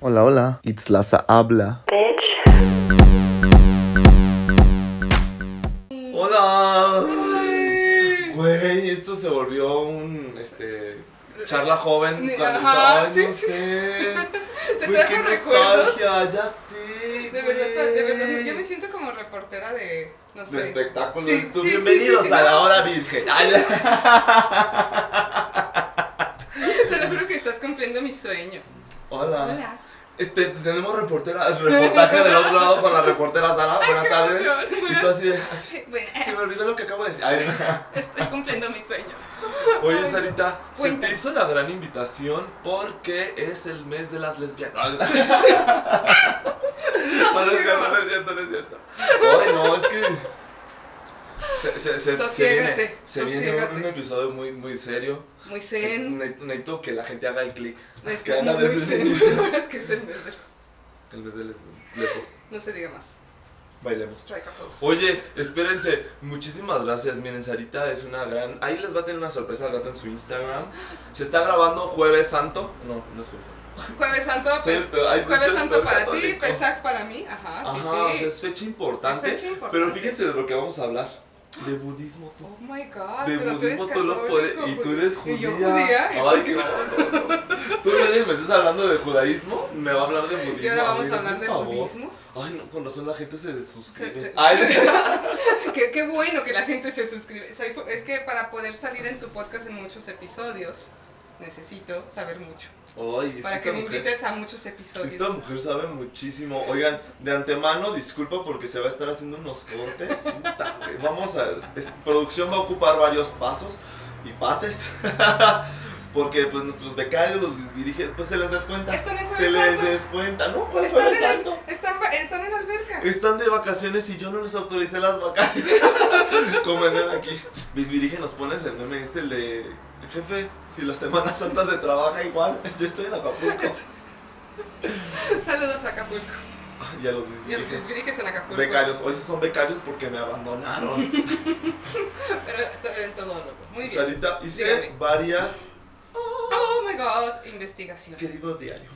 Hola, hola. Itzlaza habla. Hola. Güey, esto se volvió un, este, charla joven. Cuando ajá, estaba- sí, no sí. sé. Te Güey, qué recuerdos. nostalgia, ya sé. De verdad, de verdad, yo me siento como reportera de, no sé. De espectáculos. Sí, Tú, bienvenidos sí, sí, a la hora virgen. Ay, Te lo juro que estás cumpliendo mi sueño. Hola. Hola. Este, tenemos reportera, reportaje del otro lado con la reportera Sara. Buenas tardes. emoción. Y tú así de, "Ay, Bueno, se me olvidó lo que acabo de decir. Ay, estoy cumpliendo mi sueño. Oye, Sarita, se te hizo la gran invitación porque es el mes de las lesbianas. No, no, no es cierto, no es cierto. Ay, no, es que. Se, se, se, se viene, se viene un, un episodio muy, muy serio. Muy zen. necesito, que la gente haga el clic. Es que que muy el zen. Es que es el mes del- El mes de lejos. No se diga más. Bailemos. Oye, espérense, muchísimas gracias. Miren, Sarita es una gran. Ahí les va a tener una sorpresa al rato en su Instagram. Se está grabando Jueves Santo. No, no es Jueves Santo. Jueves Santo, pues, ay, soy Jueves Santo para ti. Pesach para mí. Ajá, sí, Ajá, o sí. sea, es fecha importante. Es fecha importante. Pero fíjense de lo que vamos a hablar. De budismo, tú. Oh my god, De pero tú eres budismo tú lo puedes. Y tú eres judía. Y yo judía. y Ay, que no, no, no. Tú me me estás hablando de judaísmo, me va a hablar de budismo. Y ahora vamos a hablar de budismo. Ay, no, con razón la gente se desuscribe. Se- se- Ay, Qué, qué bueno que la gente se suscribe. Es que para poder salir en tu podcast en muchos episodios, necesito saber mucho. Ay, es que Para que me mujer- invites a muchos episodios. Esta mujer sabe muchísimo. Oigan, de antemano, disculpa porque se va a estar haciendo unos cortes. Vamos a. producción va a ocupar varios pasos y pases. porque, pues, nuestros becarios, los bisbiriges, pues se les descuenta. Están en Se les descuenta, ¿no? ¿Cuál Están en, Santo? el, están, están en alberca. Están de vacaciones y yo no les autoricé las vacaciones. Como aquí. Bisbirige nos pones el meme este, el de. Jefe, si la Semana Santa se trabaja igual, yo estoy en Acapulco. Saludos a Acapulco. Y a los bisbiriges. en Acapulco. Becarios, hoy sí son becarios porque me abandonaron. Pero en todo orden. Muy bien. Sarita, hice Dígame. varias. Oh my god, investigación. Querido diario.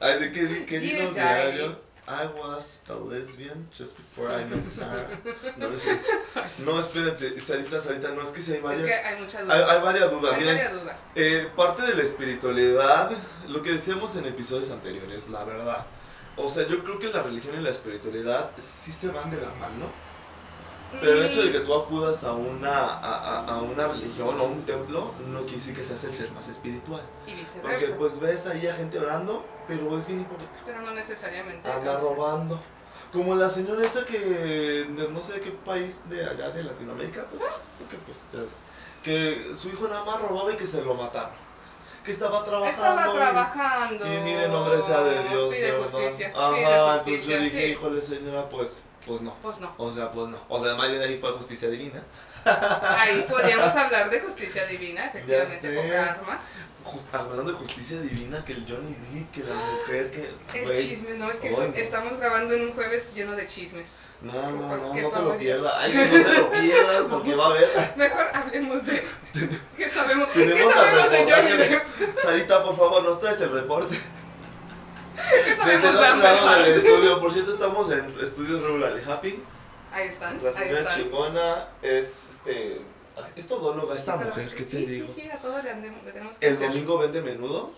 Ay, de querido diario. I was a lesbian just before I met Sarah. No, es no espérate, Sarita, Sarita, no es que si hay Es varias. que hay mucha Hay, duda. hay varias dudas. Hay Miren, varias dudas. eh, parte de la espiritualidad, lo que decíamos en episodios anteriores, la verdad. O sea, yo creo que la religión y la espiritualidad sí se van de la mano. Pero el hecho de que tú acudas a una, a, a- a una religión o un templo no quiere decir que seas el ser más espiritual. Y Porque viceversa. pues ves ahí a gente orando, pero es bien hipócrita. Pero no necesariamente. Anda o sea, robando. Como la señora esa que de no sé de qué país de allá de Latinoamérica, pues, porque pues, que su hijo nada más robaba y que se lo mataron. Que estaba trabajando. Estaba y- trabajando. Y, mire, nombre sea de Dios. Pide ¿verdad? justicia. Ajá, pide entonces justicia. yo dije, sí. híjole señora, pues, pues no. Pues no. O sea, pues no. O sea, más bien ahí fue justicia divina. Ahí podríamos hablar de justicia divina, efectivamente, o karma. Just- hablando de justicia divina, que el Johnny Depp, que la mujer, que. El güey, chisme, no, es que estamos grabando en un jueves lleno de chismes. No, no, no, no te lo pierdas. Ay, no se lo pierdan porque va a haber. Mejor hablemos de. ¿Qué sabemos? ¿Qué sabemos de Johnny de- Depp? Sarita, por favor, nos traes el reporte. ¿Qué Desde el otro lado del estudio, por cierto, estamos en Estudios Rural Happy. Ahí están, La ahí señora están. chingona es este. Es todóloga esta Pero- mujer, ¿qué te sí, digo? Sí, sí, a todo le, andemos- le tenemos que El hacer. domingo vende menudo.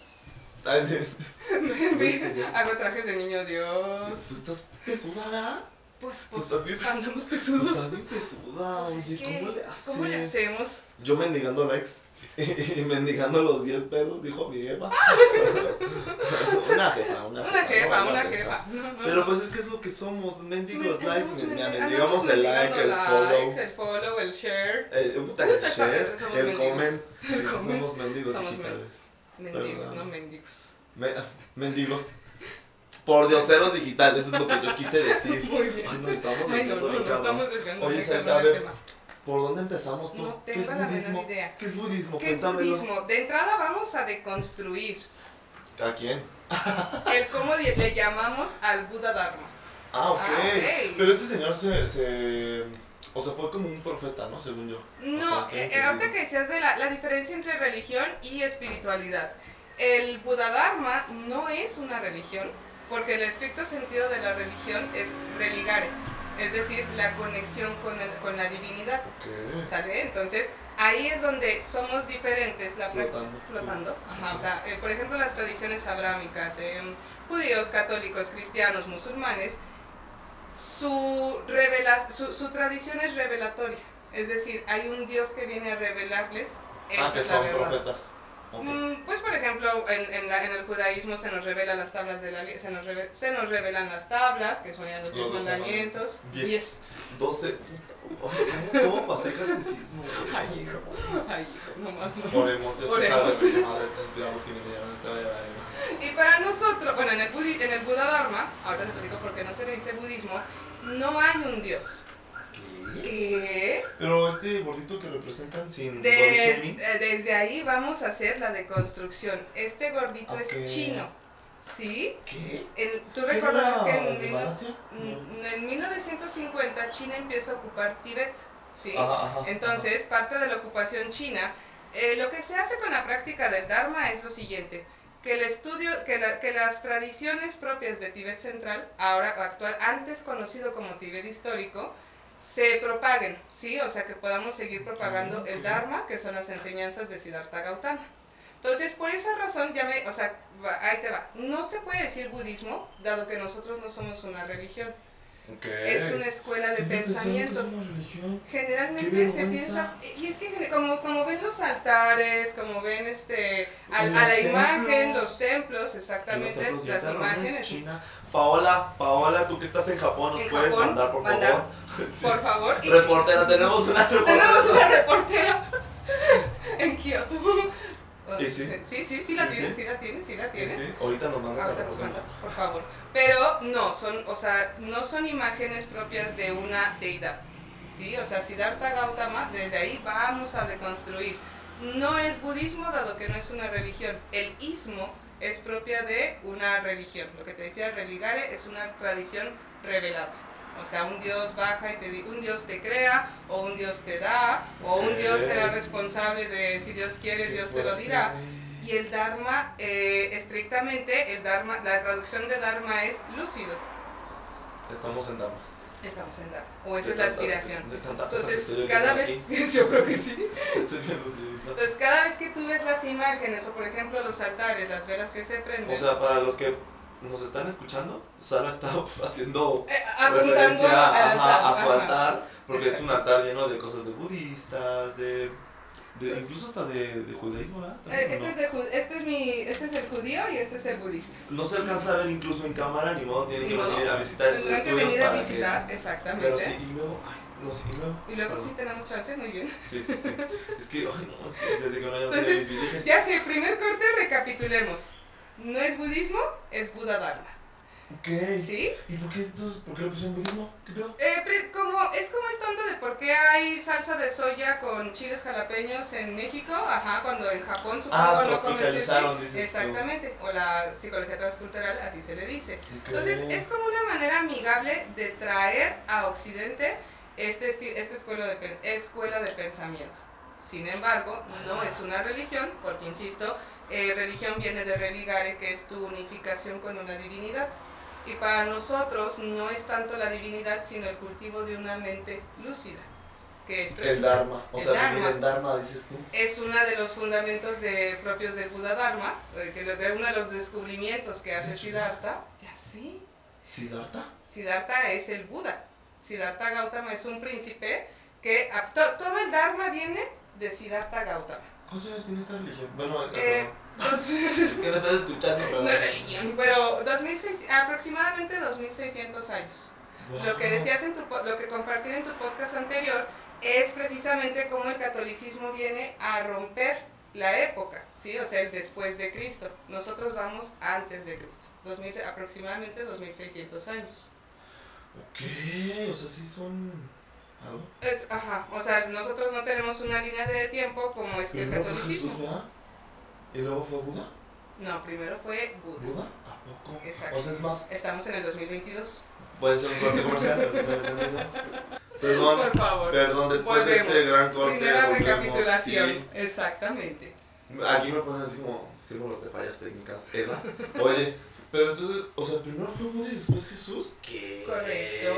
Ay, sí. ¿Viste? Hago trajes de niño Dios. Tú estás pesuda, ¿verdad? Pues, Tú pues, estás bien- andamos Tú pesudos. estás bien pesuda, Pues es oye, que, ¿cómo le haces? ¿Cómo le hacemos? Yo mendigando likes. Y mendigando los 10 pesos, dijo mi jefa. una jefa, una jefa. Una jefa, no, una jefa. No, no, Pero pues es que es lo que somos, mendigos Men- likes, mendigamos el like, el follow, el follow, el share. el, puta, el share, Somos el comment. Sí, somos mendigos Somos digitales. Mendigos, no mendigos. Me- mendigos. Por dioseros digitales, eso es lo que yo quise decir. Muy bien. Ay, nos estamos desviando Oye, cabrón a el ver, tema. ¿Por dónde empezamos tú? No ¿Qué tengo es la menor budismo? idea. ¿Qué es budismo? ¿Qué es Cuéntamelo. budismo? De entrada vamos a deconstruir ¿A quién? el cómo le llamamos al Buda Dharma. Ah, ok. Ah, ok. Pero ese señor se, se. O sea, fue como un profeta, ¿no? Según yo. No, O sea, eh, entendido. ahorita que decías de la, la diferencia entre religión y espiritualidad. El Buda Dharma no es una religión, porque el estricto sentido de la religión es religare, es decir, la conexión con, el- con la divinidad. ¿Sale? Entonces, ahí es donde somos diferentes. La Flotando. Flotando. Ajá, o sea, eh, por ejemplo, las tradiciones abrámicas, em, judíos, católicos, cristianos, musulmanes, su, revela su, su tradición es revelatoria. Es decir, hay un Dios que viene a revelarles. Esta Ah, que son profetas. Ok. Mm, Pues por ejemplo, en, en, la- en el judaísmo se nos revelan las tablas de la li- se nos, reve- se nos revelan las tablas, que son ya los Los diez doce mandamientos. mandamientos. Diez. Diez. 12. ¿Cómo, cómo pasé catecismo? Ay, hijo, ay, hijo, nomás no. Oremos, Dios te Oremos. salve, Reina Madre, tus cuidados y bendiciones esta vida. Y para nosotros, bueno, en el, budi- en el Buda Dharma, ahora te platico por qué no se le dice budismo, no hay un dios. ¿Qué? Pero este gordito que representan sin Des- eh, desde ahí vamos a hacer la deconstrucción. Este gordito Ok. es chino, ¿sí? ¿Qué? En- Tú ¿Qué recordarás que en, mil- mm, en 1950 China empieza a ocupar Tíbet, ¿sí? Ajá, ajá. Entonces, parte de la ocupación china, eh, lo que se hace con la práctica del Dharma es lo siguiente, que el estudio, que, la- que las tradiciones propias de Tíbet Central, ahora actual, antes conocido como Tíbet Histórico, se propaguen, ¿sí? O sea, que podamos seguir propagando Ah, el Dharma, que son las enseñanzas de Siddhartha Gautama. Entonces, por esa razón, ya me, o sea, ahí te va. No se puede decir budismo, dado que nosotros no somos una religión. Es una escuela de pensamiento. Generalmente ¡Qué se piensa, y es que como, como ven los altares, como ven este a, la imagen, los templos, En los exactamente, templos las imágenes. China. Paola, Paola, tú que estás en Japón, nos En puedes Japón, mandar, por mandar. favor. Sí. Por favor. Y Reportera, tenemos una reportera. tenemos una reportera. ¿Y sí? sí, sí, la ¿Y tienes, sí? la tienes, sí la tienes. sí, ahorita nos mandas a Ahorita nos mandas, por favor. Pero no, son, o sea, no son imágenes propias de una deidad. ¿Sí? O sea, Siddhartha Gautama, desde ahí vamos a deconstruir. No es budismo, dado que no es una religión. El ismo es propia de una religión. Lo que te decía, religare es una tradición revelada. O sea, un dios baja y te di- un dios te crea, o un dios te da, o un dios será responsable de si Dios quiere, Dios te lo dirá. Y el Dharma, eh, estrictamente, el Dharma, la traducción de Dharma es lúcido. Estamos en Dama. Estamos en Dharma. O esa De es la aspiración. De que Entonces, cada vez, yo creo que sí. Estoy bien lucidito. Entonces, cada vez que tú ves las imágenes, o por ejemplo los altares, las velas que se prenden, O sea, para los que nos están escuchando, Sara está haciendo eh, referencia al ajá, a su altar, porque es Exacto. un altar lleno de cosas de budistas, de, de- incluso hasta de, de judaísmo, ¿verdad? Eh, También, ¿o Este, no? es de este, es mi, este es el judío y este es el budista. No se alcanza a ver incluso en cámara, ni modo, tienen Ni que modo. venir a visitar esos Tendrán que estudios venir a visitar, que... exactamente. Pero sí, y luego, ay, no, sí, y luego... y luego perdón. sí tenemos chance, muy bien. Sí, sí, sí. Es que, ay, no, es que desde que no ya no Entonces, mis. Ya sé, primer corte, recapitulemos. No es budismo, es Buda Dharma. Ok. ¿Sí? ¿Y por qué entonces, por qué le pusieron budismo? ¿Qué pedo? Eh, como, es como esta onda de por qué hay salsa de soya con chiles jalapeños en México, ajá, cuando en Japón supongo Ah, no comen sushi. dices tú. Exactamente, o la psicología transcultural, así se le dice. Ok. Entonces, es como una manera amigable de traer a Occidente este esta escuela de, escuela de pensamiento. Sin embargo, no es una religión, porque insisto, eh, religión viene de religare, que es tu unificación con una divinidad. Y para nosotros no es tanto la divinidad, sino el cultivo de una mente lúcida, que es El Dharma. O el sea, Dharma. vivir en Dharma, dices tú. es uno de los fundamentos de, propios del Buda Dharma, eh, que de uno de los descubrimientos que hace Siddhartha. Ya sí. ¿Siddhartha? Siddhartha es el Buda. Siddhartha Gautama es un príncipe que a- to- todo el Dharma viene de Siddhartha Gautama. ¿Cuántos años tiene esta religión? Bueno, Eh, eh, que no estás escuchando, pero. no religión, pero 2600 aproximadamente 2600 años. Lo que Wow. decías en tu lo que compartí en tu podcast anterior es precisamente cómo el catolicismo viene a romper la época, ¿sí? O sea, el después de Cristo. Nosotros vamos antes de Cristo, 2000 aproximadamente 2600 años. Ok, o sea, sí son. ¿Algo? Es, ajá, o sea, nosotros no tenemos una línea de tiempo como es que el Jesús, catolicismo. ¿verdad? ¿Y luego fue Buda? No, primero fue Buda. ¿Buda? ¿A poco? Exacto. O sea, es más. Estamos en el 2022. Puede ser un corte comercial. Perdón. Por favor. Perdón, después de este gran corte. Primera recapitulación. sí. Exactamente. Aquí me ponen así como símbolos de fallas técnicas. Eda. Oye, Pero entonces, o sea, primero fue Buda y después Jesús. ¿Qué? Correcto.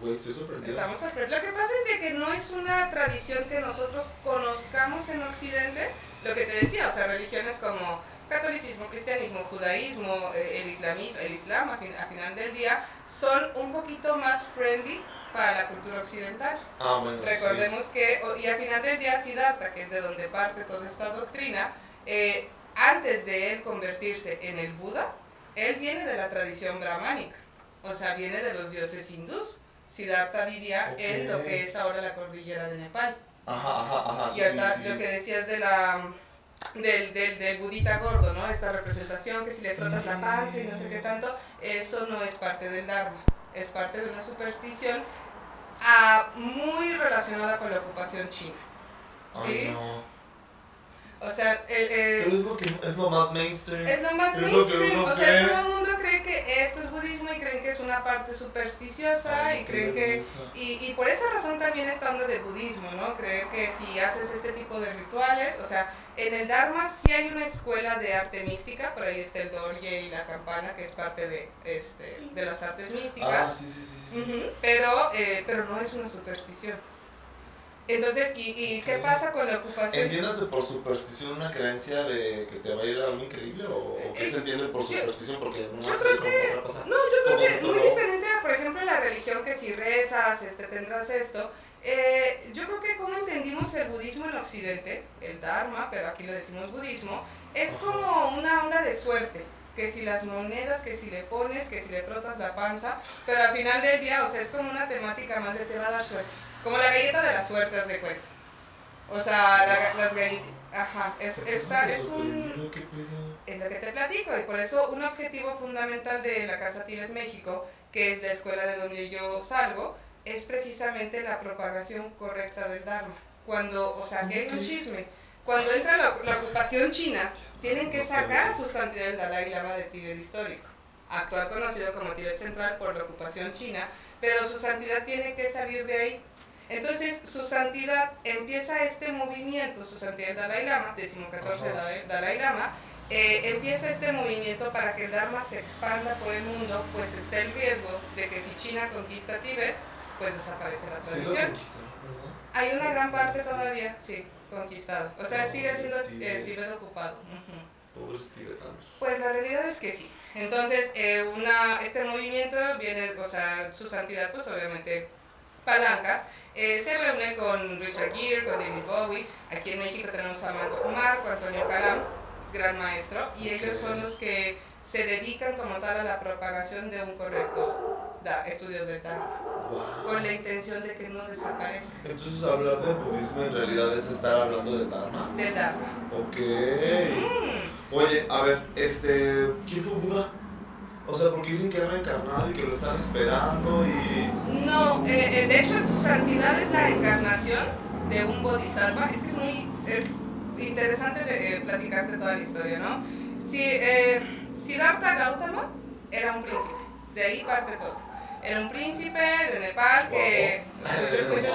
Güey, estoy sorprendido. Estamos sorprendidos. Lo que pasa es de que no es una tradición que nosotros conozcamos en Occidente. Lo que te decía, o sea, religiones como catolicismo, cristianismo, judaísmo, eh, el islamismo, el islam, a, fin- a final del día, son un poquito más friendly para la cultura occidental. Ah, bueno. sí. Recordemos que, o- y al final del día, Siddhartha, que es de donde parte toda esta doctrina, eh, antes de él convertirse en el Buda, él viene de la tradición brahmánica, o sea, viene de los dioses hindús. Siddhartha vivía en lo que es ahora la cordillera de Nepal. Ajá, ajá, ajá. sí, y ahorita sí, sí. lo que decías de la del, del, del budita gordo, ¿no? Esta representación que si le frotas la panza y no sé qué tanto, eso no es parte del Dharma, es parte de una superstición ah, muy relacionada con la ocupación china. Ay, ¿Sí? no. O sea, el- el- Pero es lo, que, es lo más mainstream. es lo más es mainstream. O sea, cree. todo el mundo cree que esto es budismo y creen que es una parte supersticiosa Ay, y creen que. Y, y por esa razón también esta onda del budismo, ¿no? Creer que si haces este tipo de rituales, o sea, en el Dharma sí hay una escuela de arte mística, por ahí está el dorje y la campana, que es parte de, este, de las artes Ah, místicas, sí, sí, sí. sí, sí. Pero, eh, pero no es una superstición. Entonces, ¿y, y qué pasa con la ocupación? ¿Entiéndase por superstición una creencia de que te va a ir algo increíble? ¿O, o qué se entiende por superstición? Porque no yo creo otra cosa. No, yo creo que muy diferente a, por ejemplo, la religión que si rezas, este, tendrás esto. Eh, yo creo que como entendimos el budismo en Occidente, el Dharma, pero aquí le decimos budismo, es como una onda de suerte. Que si las monedas, que si le pones, que si le frotas la panza, pero al final del día, o sea, es como una temática más de te va a dar suerte. Como la galleta de la suerte, haz de cuenta. O sea, la- las galletas. Ajá, es, esta es un. Es lo que te platico y por eso un objetivo fundamental de la Casa Tibet México, que es la escuela de donde yo salgo, es precisamente la propagación correcta del Dharma. Cuando, o sea, aquí hay un chisme. Cuando entra la, la ocupación china, tienen que sacar a su santidad el Dalai Lama de Tíbet histórico, actual conocido como Tíbet Central por la ocupación china, pero su santidad tiene que salir de ahí. Entonces, su santidad empieza este movimiento, su santidad Dalai Lama, decimocatorce Ajá. Dalai, Dalai Lama, eh, empieza este movimiento para que el Dharma se expanda por el mundo, pues está el riesgo de que si China conquista Tíbet, pues desaparece la Sí tradición. ¿verdad? Hay una Sí, gran sí, parte sí. todavía, sí, conquistada. O sea, sigue siendo eh, Tíbet. Ocupado. ujú. Pobres tibetanos. Pues la realidad es que sí. Entonces, eh, una, este movimiento viene, o sea, su santidad, pues obviamente palancas, eh, se reúne con Richard Gere, con David Bowie. Aquí en México tenemos a Marco, Antonio Caram, gran maestro, y ellos son los que se dedican como tal a la propagación de un correcto da- estudio del Dharma, Wow. con la intención de que no desaparezca Entonces hablar de budismo en realidad es estar hablando del Dharma. del Dharma. Ok. Mm. Oye, a ver, este. ¿Quién fue Buda? O sea, porque dicen que es reencarnado y que lo están esperando y. No, eh, eh, de hecho su santidad es la encarnación de un bodhisattva. Es que es muy es interesante de, eh, platicarte toda la historia, ¿no? Si, eh, Siddhartha Gautama era un príncipe, de ahí parte todo. Era un príncipe de Nepal que... pues, pues,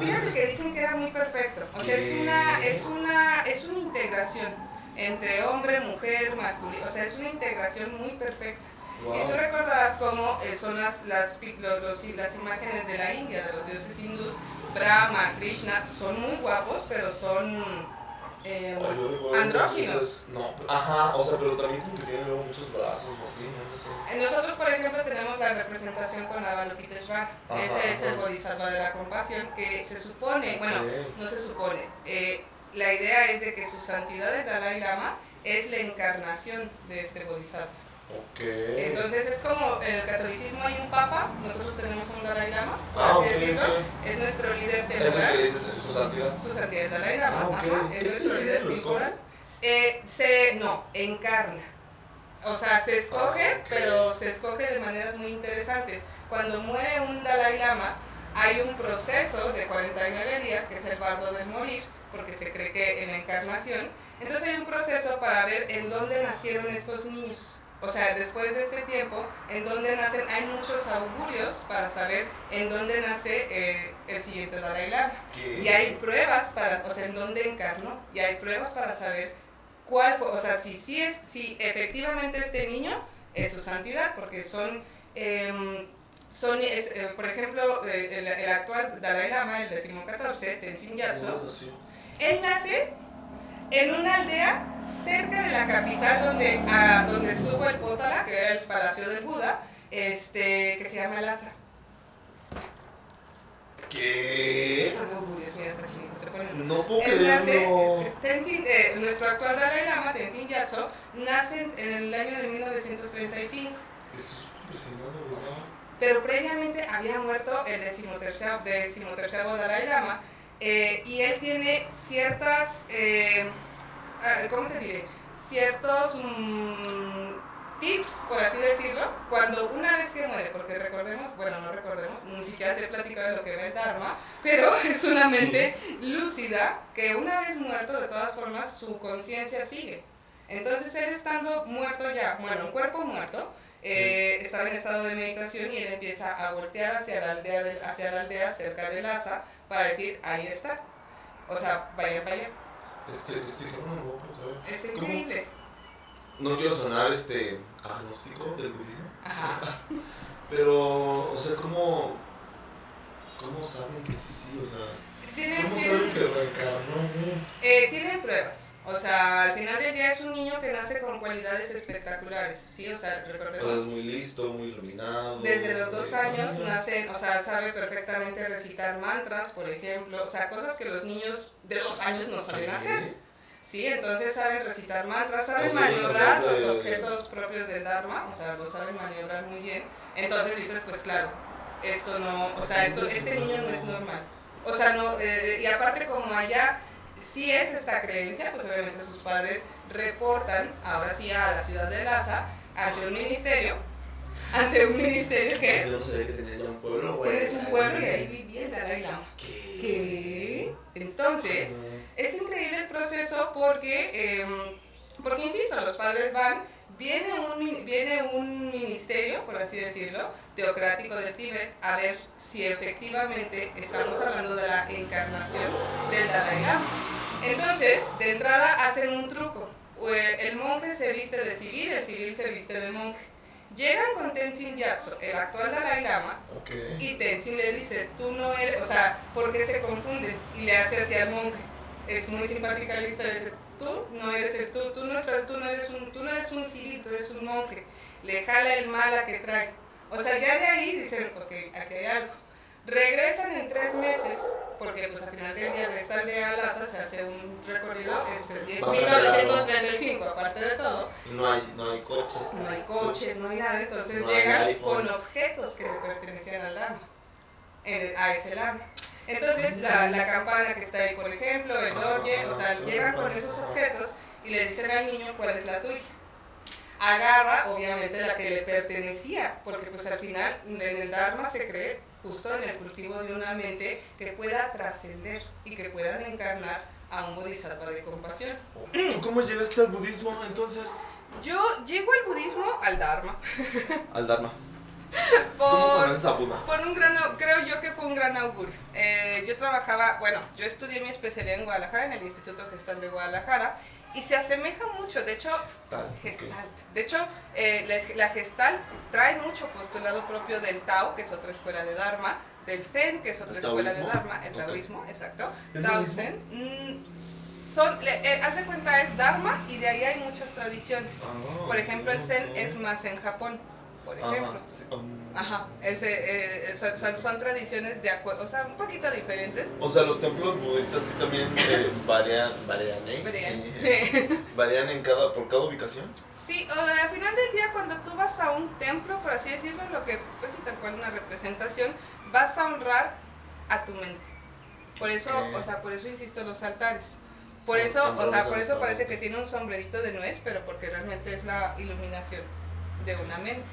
fíjate que dicen que era muy perfecto. O sea, es una, es una, es una integración entre hombre, mujer, masculino. O sea, es una integración muy perfecta. Y tú recordarás cómo eh, son las, las, pi- lo- los- las imágenes de la India, de los dioses hindús, Brahma, Krishna, son muy guapos, pero son eh, Ay, andróginos. No, ajá, o sea, pero también como que tienen luego muchos brazos o así, no sé. Nosotros, por ejemplo, tenemos la representación con Avalokiteshvara. Ajá, Ese es el bodhisattva de la compasión que se supone, bueno, no se supone, eh, la idea es de que su santidad el Dalai Lama es la encarnación de este bodhisattva. Ok. Entonces es como en el catolicismo hay un papa, nosotros tenemos un Dalai Lama, por ah, así ok, decirlo, ok. es nuestro líder Es el que temporal, su santidad. su santidad el Dalai Lama, Ah, ajá, es ¿Este nuestro líder temporal. Eh, se, no, encarna. O sea, se escoge, Ah, pero se escoge de maneras muy interesantes. Cuando muere un Dalai Lama, hay un proceso de 49 días, que es el bardo de morir, porque se cree que en la encarnación. Entonces hay un proceso para ver en dónde nacieron estos niños. O sea, después de este tiempo, en dónde nacen, hay muchos augurios para saber en dónde nace eh, el siguiente Dalai Lama. ¿Qué? Y hay pruebas para, o sea, en dónde encarnó, y hay pruebas para saber cuál fue, o sea, si sí es, si efectivamente este niño es su santidad, porque son, em, son eh, por ejemplo, eh, el, actual Dalai Lama, el decimocatorce, Tenzin Gyatso, él nace en una aldea cerca de la capital donde, donde estuvo el Potala, que era el palacio del Buda, este, que se llama Lhasa. ¿Qué? No puedo creerlo. Tenzin, eh, nuestro actual Dalai Lama, Tenzin Gyatso, nace en el año de 1935. Esto es impresionante, ¿verdad? Pero previamente había muerto el decimotercero, decimotercero Dalai Lama eh, y él tiene ciertas, eh, ah, ¿cómo te diré? Ciertos... Mm, tips, por así decirlo, cuando una vez que muere, porque recordemos, bueno, no recordemos, ni siquiera te he platicado de lo que era el Dharma, pero es una mente lúcida que una vez muerto, de todas formas, su conciencia sigue. Entonces él estando muerto ya, bueno, un cuerpo muerto, eh, estaba en estado de meditación y él empieza a voltear hacia la aldea, hacia la aldea cerca de Lhasa para decir, ahí está. O sea, vaya para allá. Este, este, ¿cómo no Está increíble no quiero sonar este agnóstico del budismo. Pero, o sea, ¿cómo, ¿cómo saben que sí, sí? O sea, ¿cómo saben que reencarnó? Eh, tienen pruebas. O sea, al final del día es un niño que nace con cualidades espectaculares, ¿sí? O sea, recordemos... es muy listo, muy iluminado. Desde los dos años nace, o sea, sabe perfectamente recitar mantras, por ejemplo, o sea, cosas que los niños de dos años no saben hacer. Sí, entonces saben recitar mantras, saben maniobrar los objetos propios del Dharma, o sea, lo saben maniobrar muy bien. Entonces dices, pues claro, esto no, o sea, esto, este niño no es normal. O sea, no, eh, y aparte como allá sí es esta creencia, pues obviamente sus padres reportan, ahora sí a la ciudad de Lhasa, ante un ministerio, ante un ministerio que... No sabía que tenía ya un pueblo, güey. Pues un pueblo y ahí vivía el Dalai Lama. ¿Qué? ¿Qué? Entonces... Es increíble el proceso porque, em, porque insisto, los padres van, viene un, viene un ministerio, por así decirlo, teocrático del Tíbet, a ver si efectivamente estamos hablando de la encarnación del Dalai Lama. Entonces, de entrada hacen un truco. El monje se viste de civil, el civil se viste de monje. Llegan con Tenzin Gyatso, el actual Dalai Lama, y Tenzin le dice, tú no eres, o sea, ¿por qué se confunden? Y le hace hacia el monje es muy simpática la historia. Dice, tú no eres el tú, tú no, estás, tú no, eres un, tú no eres un civil, tú eres un monje. Le jala el mala que trae. O sea, ya de ahí dicen, ok, aquí hay algo. Regresan en tres meses, porque pues al final del día de esta aldea Lhasa se hace un recorrido, este, es 1935, aparte de todo. No hay, no hay coches. No hay coches, no hay nada, entonces llegan con objetos que le pertenecían al lama, a ese lama. Entonces, la, la, campana que está ahí, por ejemplo, el orje, o sea, llegan con esos objetos y le dicen al niño cuál es la tuya. Agarra, obviamente, la que le pertenecía, porque pues al final en el Dharma se cree justo en el cultivo de una mente que pueda trascender y que pueda encarnar a un bodhisattva de compasión. ¿Tú cómo llegaste al budismo entonces? Yo llego al budismo al Dharma. Al Dharma. por, ¿Cómo conoces a Puma? Por un gran, creo yo que fue un gran augurio. Eh, yo trabajaba, bueno, yo estudié mi especialidad en Guadalajara, en el Instituto Gestal de Guadalajara, y se asemeja mucho, de hecho, Gestalt. De hecho, eh, la, Gestalt trae mucho postulado propio del Tao, que es otra escuela de Dharma, del Zen, que es otra escuela de Dharma, el Taoísmo, exacto. Tao Zen. Mm, son, eh, haz de cuenta, es Dharma y de ahí hay muchas tradiciones. Ah, por ejemplo, el Zen es más en Japón por ejemplo. Ajá, ese, eh, son, tradiciones de acuerdo, o sea, un poquito diferentes. O sea, los templos budistas sí también eh, varían, varían, ¿eh? Varían. en cada, por cada ubicación. Sí, o, al final del día cuando tú vas a un templo, por así decirlo, lo que, pues sí, tal cual una representación, vas a honrar a tu mente. Por eso, o sea, por eso insisto los altares. Por eso, o sea, por eso parece que tiene un sombrerito de nuez, pero porque realmente es la iluminación de una mente.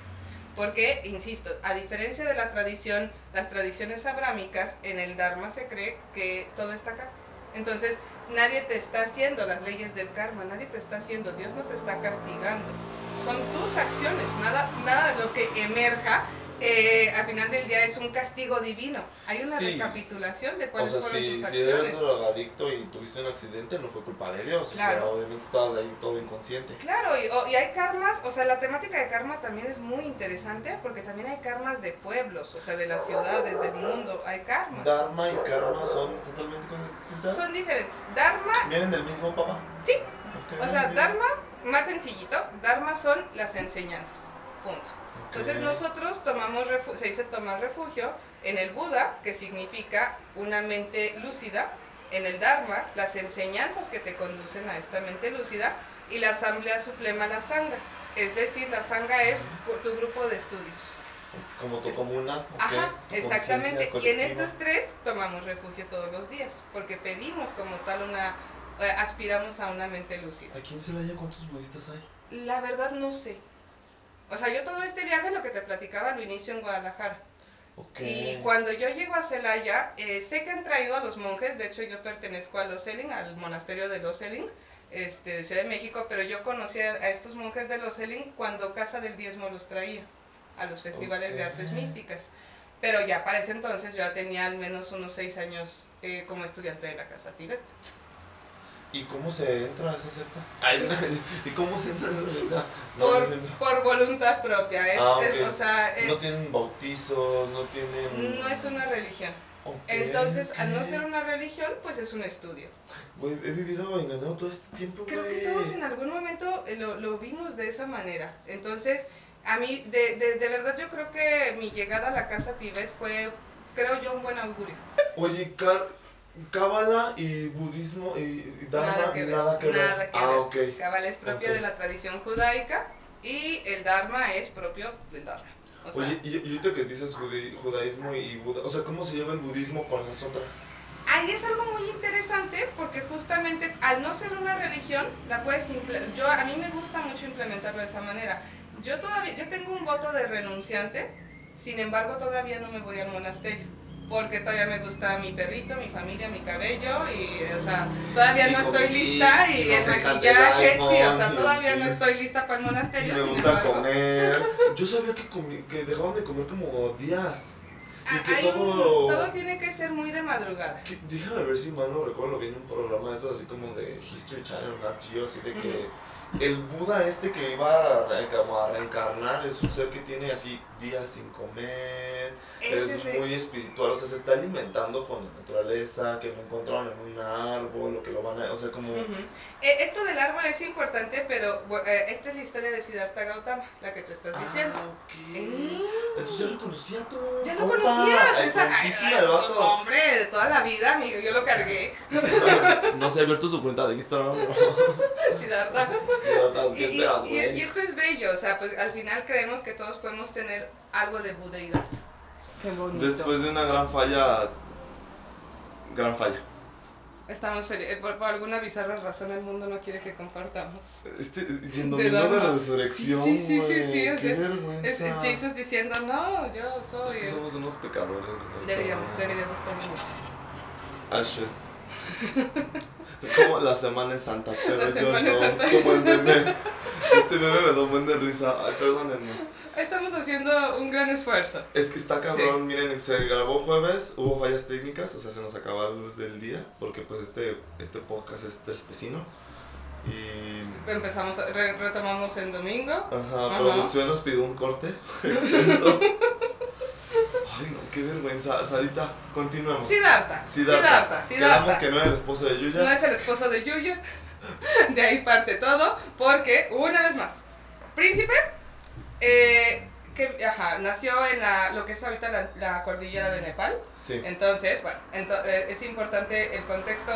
Porque, insisto, a diferencia de la tradición, las tradiciones abrámicas, en el Dharma se cree que todo está acá. Entonces, nadie te está haciendo las leyes del karma, nadie te está haciendo, Dios no te está castigando. Son tus acciones, nada, nada de lo que emerja eh, al final del día es un castigo divino. Hay una Sí. recapitulación de O cuáles sea, fueron si, tus si eres acciones. drogadicto y tuviste un accidente, no fue culpa de Dios. O sea, Claro. obviamente estabas ahí todo inconsciente. Claro, y, o- y hay karmas, o sea, la temática de karma también es muy interesante porque también hay karmas de pueblos, o sea, de las ciudades, del mundo, hay karmas. Dharma y karma son totalmente cosas distintas. Son diferentes. Dharma, ¿Vienen del mismo papá? Sí. Ok, o sea, bien. Dharma, más sencillito, Dharma son las enseñanzas. Punto. Entonces nosotros tomamos se dice tomar refugio en el Buda, que significa una mente lúcida, en el Dharma, las enseñanzas que te conducen a esta mente lúcida, y la Asamblea Suprema, la Sangha. Es decir, la Sangha es tu grupo de estudios. Como tu comuna. Ajá, tu exactamente. Y en estos tres tomamos refugio todos los días, porque pedimos como tal una, eh, aspiramos a una mente lúcida. Aquí en Celaya, ¿cuántos budistas hay? La verdad no sé. O sea, yo todo este viaje, lo que te platicaba, lo inicio en Guadalajara. Ok. Y cuando yo llego a Celaya, eh, sé que han traído a los monjes, de hecho yo pertenezco a Loselin, al monasterio de Loselin, este, de Ciudad de México, pero yo conocí a, a estos monjes de Loselin cuando Casa del Diezmo los traía a los festivales de artes místicas. Pero ya para ese entonces yo ya tenía al menos unos seis años eh, como estudiante de la Casa Tibet. ¿Y cómo se entra a esa secta? Ay, ¿Y cómo se entra a esa secta? No, Por, no entra. por voluntad propia, es, Ah, es- ok. o sea, es, No tienen bautizos, no tienen... no es una religión. Ok, Entonces, al no ser una religión, pues es un estudio. Güey, he vivido engañado todo este tiempo, Creo que güey. todos en algún momento eh, lo, lo vimos de esa manera. Entonces, a mí, de, de, de verdad, yo creo que mi llegada a la casa Tibet fue, creo yo, un buen augurio. Oye, Car... Cábala y budismo y, y Dharma, Nada que ver, nada que ver. nada que ah, ver. ok. Kabbalah es propio Ok. de la tradición judaica y el Dharma es propio del Dharma. O sea, Oye, y, y ahorita que dices judi- judaísmo y Buda, o sea, ¿cómo se lleva el budismo con las otras? Ahí es algo muy interesante porque justamente al no ser una religión, la puedes yo a mí me gusta mucho implementarlo de esa manera. Yo todavía yo tengo un voto de renunciante, sin embargo todavía no me voy al monasterio. Porque todavía me gusta mi perrito, mi familia, mi cabello y, o sea, todavía no estoy comí, lista y, y no el maquillaje, sí, o sea, todavía no estoy lista para el Y monasterio, me gusta embargo, comer. Yo sabía que, comi- que dejaban de comer como días. Y ah, que un- todo... todo tiene que ser muy de madrugada. que- déjame ver si mal no recuerdo, lo vi en un programa de esos así como de History Channel, Geo, así de que el Buda este que iba a, como a reencarnar es un ser que tiene así días sin comer, Ese es es- muy espiritual, o sea, se está alimentando con la naturaleza, que lo encontraron en un árbol, o que lo van a, o sea, como... Eh, esto del árbol es importante, pero eh, esta es la historia de Siddhartha Gautama, la que tú estás diciendo. Ah, ok. Eh, Entonces ya lo conocía tú. ya lo conocías, esa, ay, pues, hombre, de toda la vida, amigo, yo lo cargué, No sé, abierto su cuenta de Instagram. Siddhartha. ¿Qué Y, esperas, y esto es bello, o sea, pues al final creemos que todos podemos tener algo de budeidad. Qué bonito. Después de una gran falla. Gran falla. Estamos felices, por, por alguna bizarra razón el mundo no quiere que compartamos. Este, y en De de Dharma. resurrección. Sí, sí, sí, sí, Qué es-. Es, es Jesus diciendo, no, yo soy... Es que somos unos pecadores, güey. Deberíamos, deberías de estar en eso. Ah, shit. Como la Semana Santa, pero yo no, Santa. Como el meme. Este meme me da un buen de risa. Ay, perdónennos. Estamos haciendo un gran esfuerzo. Es que está cabrón, miren, se grabó jueves, hubo fallas técnicas, o sea, se nos acabó la luz del día, porque pues este, este podcast es trespecino. Y... Empezamos, re- retomamos en domingo. Ajá, Ajá. producción nos pidió un corte extenso. Ay, no, qué vergüenza. Sarita, continuemos. Siddhartha. Siddhartha. Siddhartha. Que no era el esposo de Yuya. No es el esposo de Yuya. De ahí parte todo. Porque, una vez más, Príncipe, eh, que ajá, nació en la, lo que es ahorita la, la cordillera de Nepal. Sí. Entonces, bueno, ento- eh, es importante el contexto,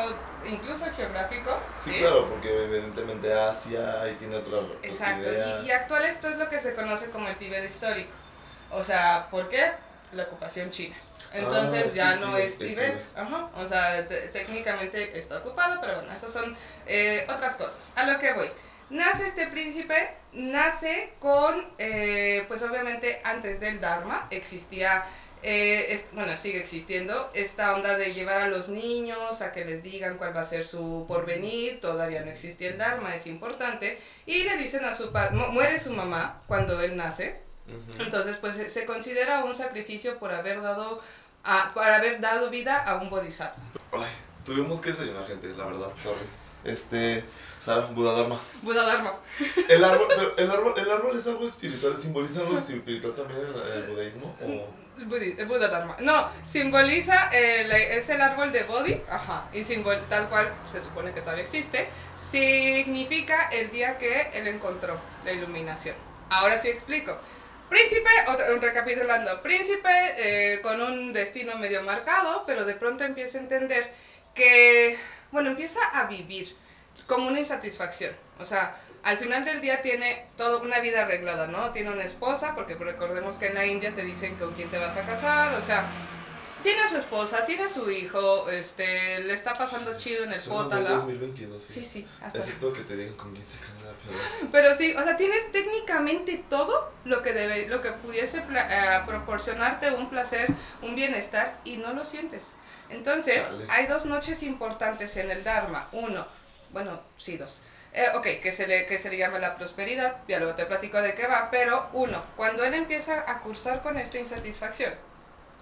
incluso geográfico. Sí, claro, porque evidentemente Asia y tiene otras otras Exacto, ideas. y, y actual esto es lo que se conoce como el Tíbet histórico. O sea, ¿por qué? La ocupación china. Entonces Ah, es que ya no es. Tíbet. Ajá. O sea, te- técnicamente está ocupado, pero bueno, esas son eh, otras cosas. A lo que voy. Nace este príncipe, nace con, eh, pues obviamente antes del Dharma existía, eh, es- bueno, sigue existiendo esta onda de llevar a los niños a que les digan cuál va a ser su porvenir, todavía no existía el Dharma, es importante, y le dicen a su padre, muere su mamá cuando él nace, Ujú. Entonces, pues se- considera un sacrificio por haber dado, a, por haber dado vida a un bodhisattva. Ay, tuvimos que desayunar, gente, la verdad, sorry. Este, Sara, Buda Dharma. Buda Dharma. El árbol, pero el árbol, el árbol es algo espiritual, simboliza algo espiritual también en el, el budismo. O... Buda Dharma. No, simboliza, el, es el árbol de Bodhi, ajá, y simbol, tal cual se supone que todavía existe, significa el día que él encontró la iluminación. Ahora sí explico. Príncipe, otro, recapitulando, príncipe eh, con un destino medio marcado, pero de pronto empieza a entender que, bueno, empieza a vivir como una insatisfacción. O sea, al final del día tiene toda una vida arreglada, ¿no? Tiene una esposa, porque recordemos que en la India te dicen con quién te vas a casar, o sea, tiene a su esposa, tiene a su hijo, este, le está pasando chido en el pótala. 2022, sí. Sí, sí, hasta Excepto que te digan con quién te casas, pero... pero sí, o sea, tienes técnicamente todo lo que debe, lo que pudiese pla- eh, proporcionarte un placer, un bienestar y no lo sientes. Entonces, Chale. hay dos noches importantes en el Dharma. Uno, bueno, sí, dos. Eh, ok, que se, le, que se le llama la prosperidad, ya luego te platico de qué va, pero uno, cuando él empieza a cursar con esta insatisfacción,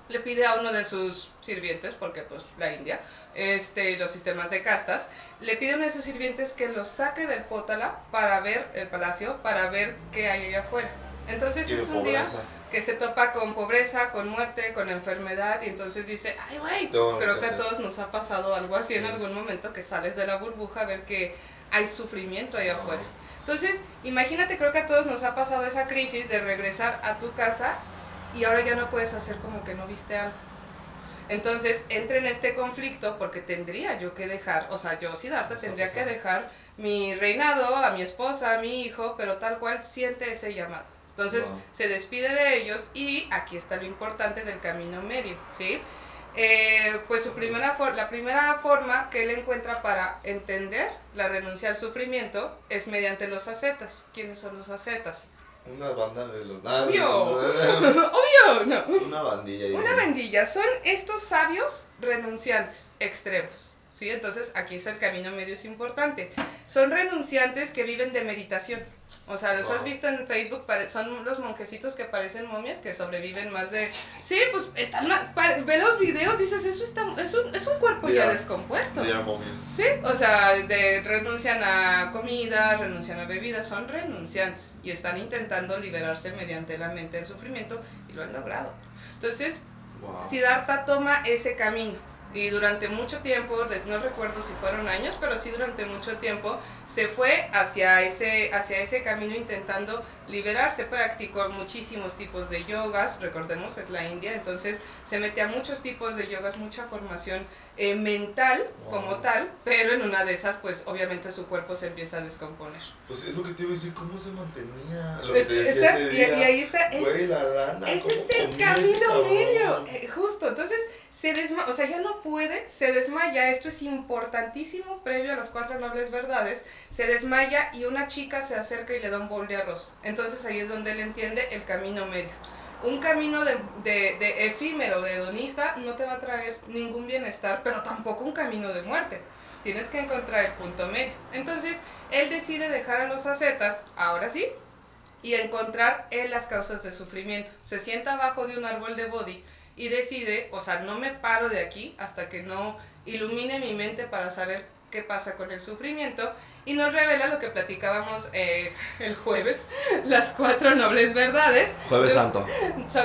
le pide a uno de sus sirvientes, porque pues la India, este, los sistemas de castas, le pide a uno de sus sirvientes que lo saque del pótala para ver el palacio, para ver qué hay allá afuera. Entonces es un día que se topa con pobreza, con muerte, con enfermedad y entonces dice, ay güey, creo que a hacer". todos nos ha pasado algo así en Sí. algún momento que sales de la burbuja a ver que hay sufrimiento allá afuera. Entonces, imagínate, creo que a todos nos ha pasado esa crisis de regresar a tu casa y ahora ya no puedes hacer como que no viste algo. Entonces, entra en este conflicto porque tendría yo que dejar, o sea, yo Siddhartha tendría que dejar mi reinado, a mi esposa, a mi hijo, pero tal cual siente ese llamado. Entonces, Wow. se despide de ellos y aquí está lo importante del camino medio, ¿sí? Eh, pues su primera for- la primera forma que él encuentra para entender la renuncia al sufrimiento es mediante los ascetas. ¿Quiénes son los ascetas? Una banda de los... Ah, Obvio. Obvio, no. Una bandilla. Una bandilla, son estos sabios renunciantes extremos. ¿Sí? Entonces aquí es el camino medio es importante. Son renunciantes que viven de meditación. O sea, los has visto en Facebook, son los monjecitos que parecen momias que sobreviven más de... Sí, pues están... pa- Ve los videos, dices, eso está, es, un, es un cuerpo ya Ya. descompuesto. Momias. Sí, o sea, de, renuncian a comida, renuncian a bebidas, son renunciantes y están intentando liberarse mediante la mente del sufrimiento y lo han logrado. Entonces, Wow. Siddhartha toma ese camino y durante mucho tiempo, no recuerdo si fueron años, pero sí durante mucho tiempo, se fue hacia ese, hacia ese camino intentando liberarse. Practicó muchísimos tipos de yogas, recordemos, es la India, entonces se mete a muchos tipos de yogas, mucha formación eh, mental como tal, pero en una de esas, pues obviamente su cuerpo se empieza a descomponer. Pues es lo que te iba a decir, ¿cómo se mantenía? Lo que te decía Exacto, ese y, día. y ahí está, ese Güey, es- la lana. ese ¿cómo es el camino medio, eh, justo. Entonces, se desmaya, o sea, ya no puede, se desmaya. Esto es importantísimo, previo a las cuatro nobles verdades. Se desmaya y una chica se acerca y le da un bol de arroz. Entonces, ahí es donde él entiende el camino medio. Un camino de, de, de efímero, de hedonista, no te va a traer ningún bienestar, pero tampoco un camino de muerte. Tienes que encontrar el punto medio. Entonces, él decide dejar a los ascetas, ahora sí, y encontrar en las causas del sufrimiento. Se sienta abajo de un árbol de Bodhi y decide, o sea, no me paro de aquí hasta que no ilumine mi mente para saber qué pasa con el sufrimiento y nos revela lo que platicábamos eh, el jueves, las cuatro nobles verdades. Jueves Santo.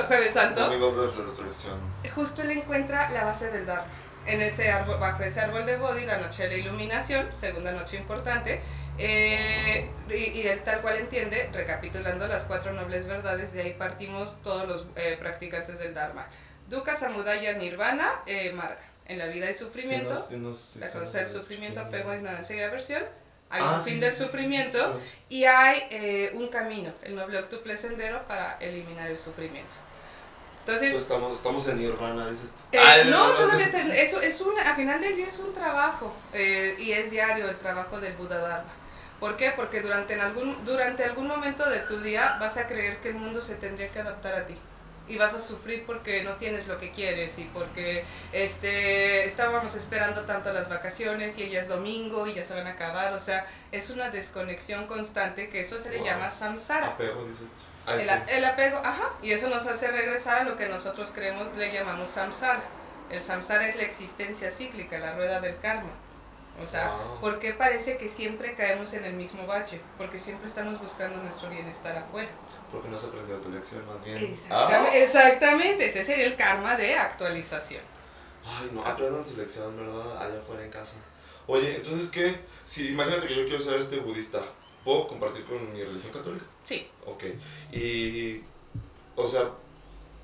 Jueves Santo. Domingo de Resurrección. Justo él encuentra la base del Dharma. En ese árbol, bajo ese árbol de Bodhi, la noche de la iluminación, segunda noche importante, eh, y, y él tal cual entiende, recapitulando las cuatro nobles verdades, de ahí partimos todos los eh, practicantes del Dharma. Dukkha, Samudaya, Nirvana, eh, Marga. En la vida hay sufrimiento, Sí, no, sí, no, la sí, del sufrimiento, apego, ignorancia y aversión. Hay Ah, un fin del sufrimiento y hay eh, un camino, el noble octuple sendero para eliminar el sufrimiento. Entonces, estamos, estamos en Nirvana, dices tú. eh, Ay, no, no, todavía te- eso es un, a final del día es un trabajo eh, y es diario el trabajo del Buda Dharma. ¿Por qué? Porque durante, en algún, durante algún momento de tu día vas a creer que el mundo se tendría que adaptar a ti y vas a sufrir porque no tienes lo que quieres y porque este estábamos esperando tanto las vacaciones y ya es domingo y ya se van a acabar, o sea, es una desconexión constante que eso se le Wow. llama samsara. Apego, dices tú. El, sí. el apego, ajá, y eso nos hace regresar a lo que nosotros creemos, le llamamos samsara. El samsara es la existencia cíclica, la rueda del karma. O sea, Wow. ¿por qué parece que siempre caemos en el mismo bache? Porque siempre estamos buscando nuestro bienestar afuera. Porque no has aprendido tu lección, más bien. Exactamente, exactamente, ese sería el karma de actualización. Ah. Ay, no, aprendan su lección, ¿verdad? Allá afuera en casa. Oye, entonces, ¿qué? Si imagínate que yo quiero ser este budista, ¿puedo compartir con mi religión católica? Sí, Ok. Y, o sea,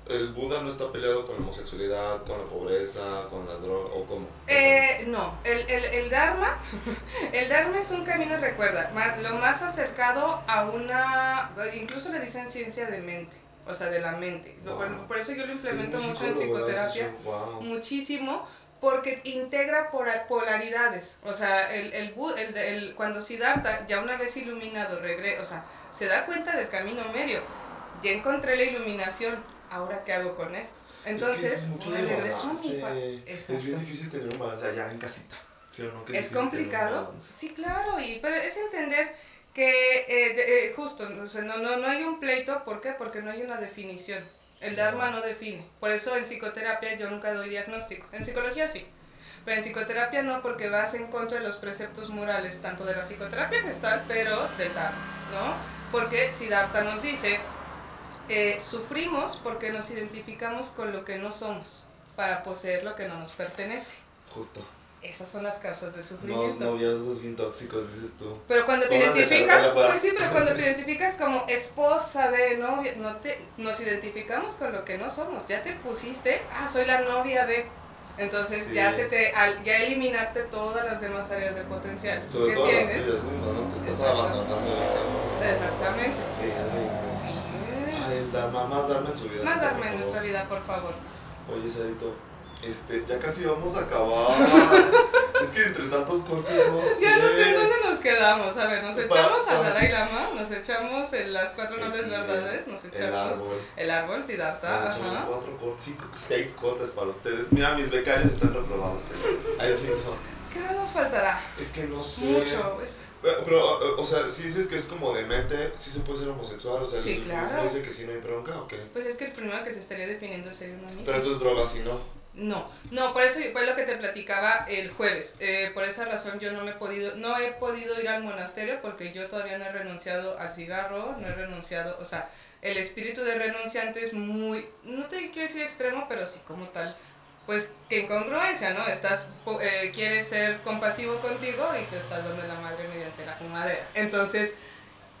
el Buda no está peleado con la homosexualidad, con la pobreza, con las drogas, o cómo. Eh, no, el, el, el Dharma, el Dharma es un camino, recuerda, lo más acercado a una, incluso le dicen ciencia de mente, o sea, de la mente. Wow. por eso yo lo implemento mucho en psicoterapia, wow. muchísimo, porque integra polaridades. O sea, el, el, el, el- cuando Siddhartha, ya una vez iluminado, regre, o sea, se da cuenta del camino medio. Ya encontré la iluminación, ahora qué hago con esto. Entonces, es que es mucho de balance. Es bien difícil tener un balance allá en casita. ¿Sí o no? Que ¿Es complicado? Sí, claro, y, pero es entender que eh, de- eh, justo, o sea, no, no, no hay un pleito, ¿por qué? Porque no hay una definición. El Dharma no define. Por eso en psicoterapia yo nunca doy diagnóstico. En psicología sí. Pero en psicoterapia no, porque vas en contra de los preceptos morales, tanto de la psicoterapia gestal, pero del Dharma, ¿no? Porque Siddhartha nos dice, eh, sufrimos porque nos identificamos con lo que no somos, para poseer lo que no nos pertenece. Justo. Esas son las causas de sufrimiento. noviazgos bien tóxicos, dices tú. Pero cuando te identificas, pues sí, pero cuando te identificas como esposa de novia, no te, nos identificamos con lo que no somos. Ya te pusiste, ah, soy la novia de. Entonces Sí. ya se te, ya eliminaste todas las demás áreas de potencial Sobre todo las tienes. tuyas, ¿no? No te estás abandonando. Exactamente. Dharma, más Dharma en su vida. Más darme en nuestra vida, por favor. Oye, Sarito, este, ya casi vamos a acabar. es que entre tantos cortes no sé. Ya no sé en dónde nos quedamos. A ver, nos Pa- echamos a Dalai Lama, nos echamos en las cuatro nobles El- verdades, nos El echamos árbol. el árbol, Siddhartha. Nos echamos Ajá. cuatro cortes, cinco, seis cortes para ustedes. Mira, mis becarios están reprobados. ¿eh? Ahí sí, no. ¿Qué más nos faltará? Es que no sé. Mucho. pues. Pero, pero, o sea, si dices que es como de mente, sí se puede ser homosexual. O sea, Sí, el claro. dice que sí no hay bronca, ¿o qué? Pues es que el primero que se estaría definiendo sería uno mismo. Pero entonces drogas sí no. No, no, por eso fue lo que te platicaba el jueves. Eh, por esa razón yo no me he podido, no he podido ir al monasterio porque yo todavía no he renunciado al cigarro, no he renunciado, o sea, el espíritu de renunciante es muy, no te quiero decir extremo, pero sí como tal, pues que en congruencia, ¿no? Estás, eh, quieres ser compasivo contigo y te estás dando la madre mediante la fumadera. Entonces,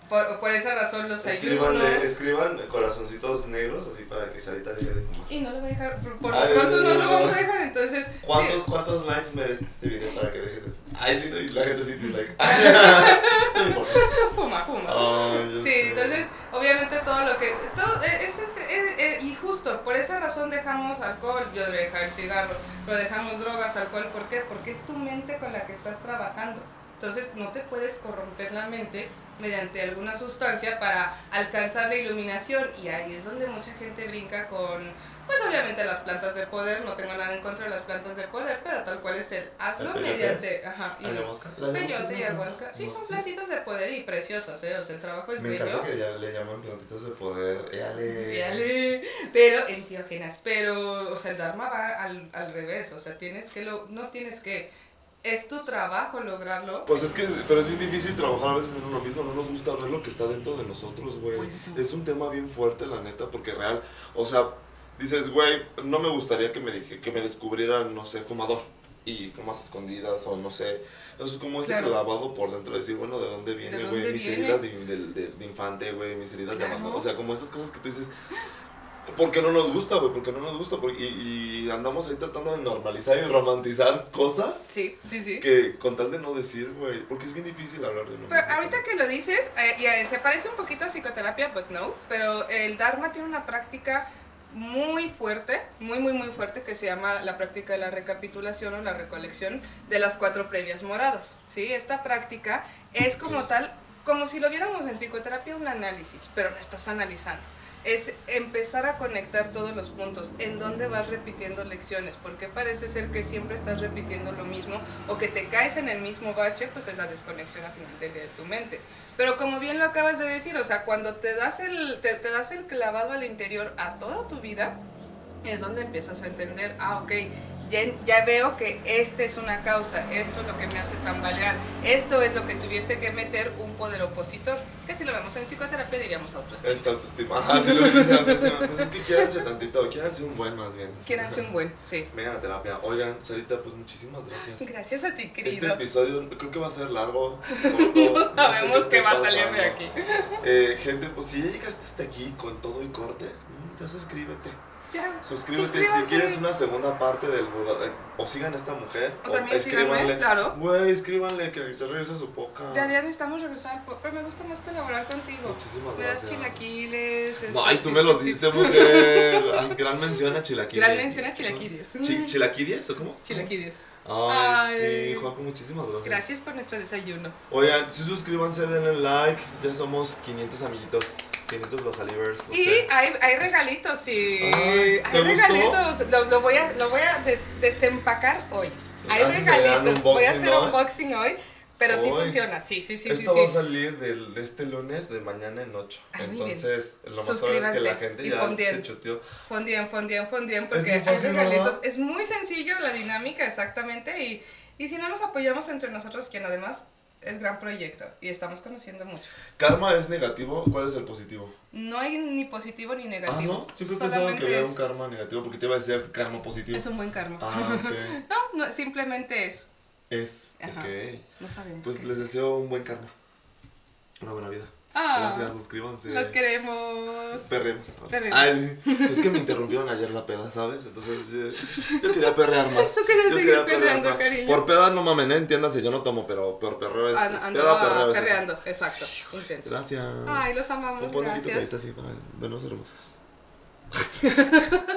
por, por esa razón los Escríbanle, ayunos... escriban corazoncitos negros así para que Sarita deje de fumar. Y no lo voy a dejar, por, Ay, lo pronto no no, lo vamos a dejar, entonces... ¿Cuántos, sí. ¿Cuántos likes merece este video para que dejes de fumar? Ay, sí, no, la gente sí dislike. Fuma, fuma. Sí, sé. entonces, obviamente todo lo que... Todo, eh, es, es- es- es- y justo, por esa razón dejamos alcohol, yo debería dejar el cigarro, pero dejamos drogas, alcohol, ¿por qué? Porque es tu mente con la que estás trabajando. Entonces, no te puedes corromper la mente mediante alguna sustancia para alcanzar la iluminación. Y ahí es donde mucha gente brinca con, pues obviamente las plantas de poder, no tengo nada en contra de las plantas de poder, pero tal cual es el hazlo mediante... Ajá, y- ¿Ayahuasca? Sí, No, son plantitas de poder y preciosas, ¿eh? O sea, el trabajo es Me bello. encanta que ya le llaman plantitas de poder. Éale. Véale. Pero enteógenas. Pero, o sea, el Dharma va al, al revés. O sea, tienes que lo, no tienes que. Es tu trabajo lograrlo. Pues es que, pero es bien difícil trabajar a veces en uno mismo, no nos gusta ver lo que está dentro de nosotros, güey. Pues. Es un tema bien fuerte, la neta, porque real, o sea, dices, güey, no me gustaría que me dije, que me descubrieran, no sé, fumador y fumas escondidas o no sé. Eso es como ese Claro. clavado por dentro de decir, bueno, ¿de dónde viene, ¿De güey? Mis viene? heridas de, de, de- de infante, güey, mis heridas Claro. de abandono. O sea, como esas cosas que tú dices, ¿por qué no nos gusta, güey? ¿Por qué no nos gusta? Porque, y, y andamos ahí tratando de normalizar y romantizar cosas Sí, sí, sí. que con tal de no decir, güey, porque es bien difícil hablar de uno Pero ahorita que lo dices, eh, y, eh, se parece un poquito a psicoterapia, but no. Pero el Dharma tiene una práctica muy fuerte, muy, muy, muy fuerte, que se llama la práctica de la recapitulación o la recolección de las cuatro previas moradas. ¿sí? Esta práctica es como tal, como si lo viéramos en psicoterapia, un análisis, pero no estás analizando. Es empezar a conectar todos los puntos. ¿En dónde vas repitiendo lecciones? Porque parece ser que siempre estás repitiendo lo mismo o que te caes en el mismo bache, pues es la desconexión al final del día de tu mente. Pero como bien lo acabas de decir, o sea, cuando te das el, te, te das el clavado al interior a toda tu vida, es donde empiezas a entender, ah, ok, ya, ya, veo que esta es una causa, esto es lo que me hace tambalear, esto es lo que tuviese que meter un poder opositor, que si lo vemos en psicoterapia diríamos autoestima. Es autoestima, ajá, sí lo dice pues es que quiéranse tantito, quiéranse un buen más bien. Quiéranse un buen, sí. Vengan a terapia. Oigan, Sarita, pues muchísimas gracias. Gracias a ti, querido. Este episodio creo que va a ser largo. Corto, no sabemos no qué va a salir de aquí. Eh, gente, pues si ya llegaste hasta aquí con todo y cortes, mm, ya suscríbete. Suscríbete si quieres una segunda parte del eh, o sigan a esta mujer o, o escríbanle. claro. Güey escríbanle que ya regrese a su podcast ya ya necesitamos regresar pero me gusta más colaborar contigo. Muchísimas me gracias. das chilaquiles no ay tú me los diste mujer. Ay, gran mención a chilaquiles. Gran mención a chilaquiles. Ch chilaquiles o cómo chilaquiles. Ay, Ay, sí, Joaco, muchísimas gracias. Gracias por nuestro desayuno. Oigan, si suscríbanse, denle like. Ya somos 500 amiguitos, 500 basalivers. No y sé. hay, hay regalitos, sí. Ay, ¿te hay gustó? regalitos. Lo, lo, voy a, lo voy a des desempacar hoy. Hay ¿Haces el gran regalitos. Voy a hacer un unboxing hoy. Pero sí Hoy. funciona, sí, sí, sí. Esto sí, va a sí. salir del, de este lunes de mañana en 8. Ah. Entonces, lo más probable es que la gente ya fondien. se chuteó. Fondien, fondien, fondien, porque hay regalitos. Es muy sencillo la dinámica, exactamente. Y, y si no nos apoyamos entre nosotros, quien además es gran proyecto y estamos conociendo mucho. ¿Karma es negativo? ¿Cuál es el positivo? No hay ni positivo ni Ah, negativo. ¿no? Siempre he pensado que había un karma negativo porque te iba a decir karma positivo. es un buen karma. Ah. No, no, simplemente es. Es. Ajá. Ok. No sabemos. Pues les es. deseo un buen karma. Una buena vida. Ah, Gracias, suscríbanse. Los queremos. Perremos. Perremos. Ay, es que me interrumpieron ayer la peda, ¿sabes? Entonces yo quería perrear más. Tú querías Yo seguir perreando, más. cariño. Por peda no mamen, ¿eh? entiéndase, yo no tomo, pero por perreo es, es peda, perreo es eso. perreando, exacto. Intenso. Gracias. Ay, los amamos. Pon poquito carita así para vernos hermosas.